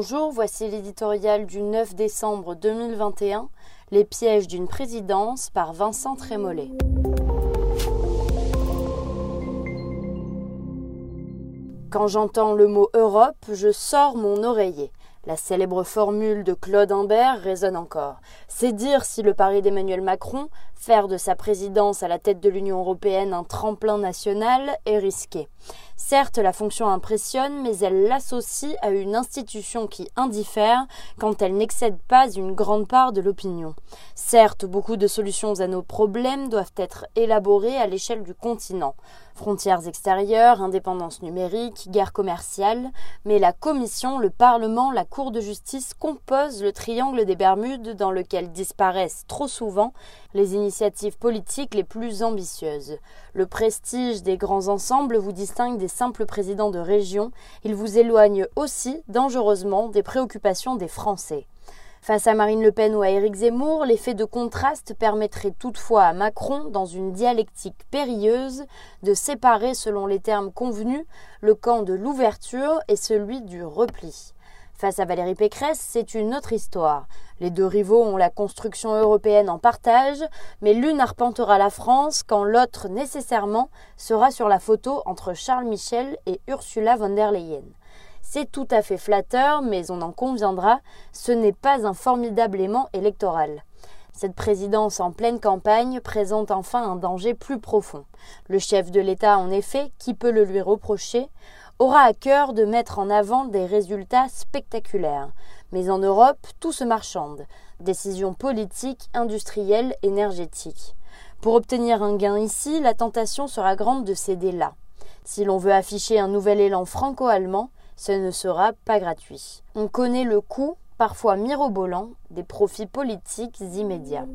Bonjour, voici l'éditorial du 9 décembre 2021, Les pièges d'une présidence par Vincent Trémollet. Quand j'entends le mot Europe, je sors mon oreiller. La célèbre formule de Claude Imbert résonne encore. C'est dire si le pari d'Emmanuel Macron, faire de sa présidence à la tête de l'Union européenne un tremplin national, est risqué. Certes, la fonction impressionne, mais elle l'associe à une institution qui indiffère quand elle n'excède pas une grande part de l'opinion. Certes, beaucoup de solutions à nos problèmes doivent être élaborées à l'échelle du continent. Frontières extérieures, indépendance numérique, guerre commerciale, mais la Commission, le Parlement, la Cour de justice composent le triangle des Bermudes dans lequel disparaissent trop souvent les initiatives politiques les plus ambitieuses. Le prestige des grands ensembles vous distingue des simples présidents de région, il vous éloigne aussi dangereusement des préoccupations des Français. Face à Marine Le Pen ou à Éric Zemmour, l'effet de contraste permettrait toutefois à Macron, dans une dialectique périlleuse, de séparer, selon les termes convenus, le camp de l'ouverture et celui du repli. Face à Valérie Pécresse, c'est une autre histoire. Les deux rivaux ont la construction européenne en partage, mais l'une arpentera la France quand l'autre nécessairement sera sur la photo entre Charles Michel et Ursula von der Leyen. C'est tout à fait flatteur, mais on en conviendra, ce n'est pas un formidable aimant électoral. Cette présidence en pleine campagne présente enfin un danger plus profond. Le chef de l'État, en effet, qui peut le lui reprocher, aura à cœur de mettre en avant des résultats spectaculaires. Mais en Europe, tout se marchande. Décisions politiques, industrielles, énergétiques. Pour obtenir un gain ici, la tentation sera grande de céder là. Si l'on veut afficher un nouvel élan franco-allemand, ce ne sera pas gratuit. On connaît le coût, parfois mirobolant, des profits politiques immédiats.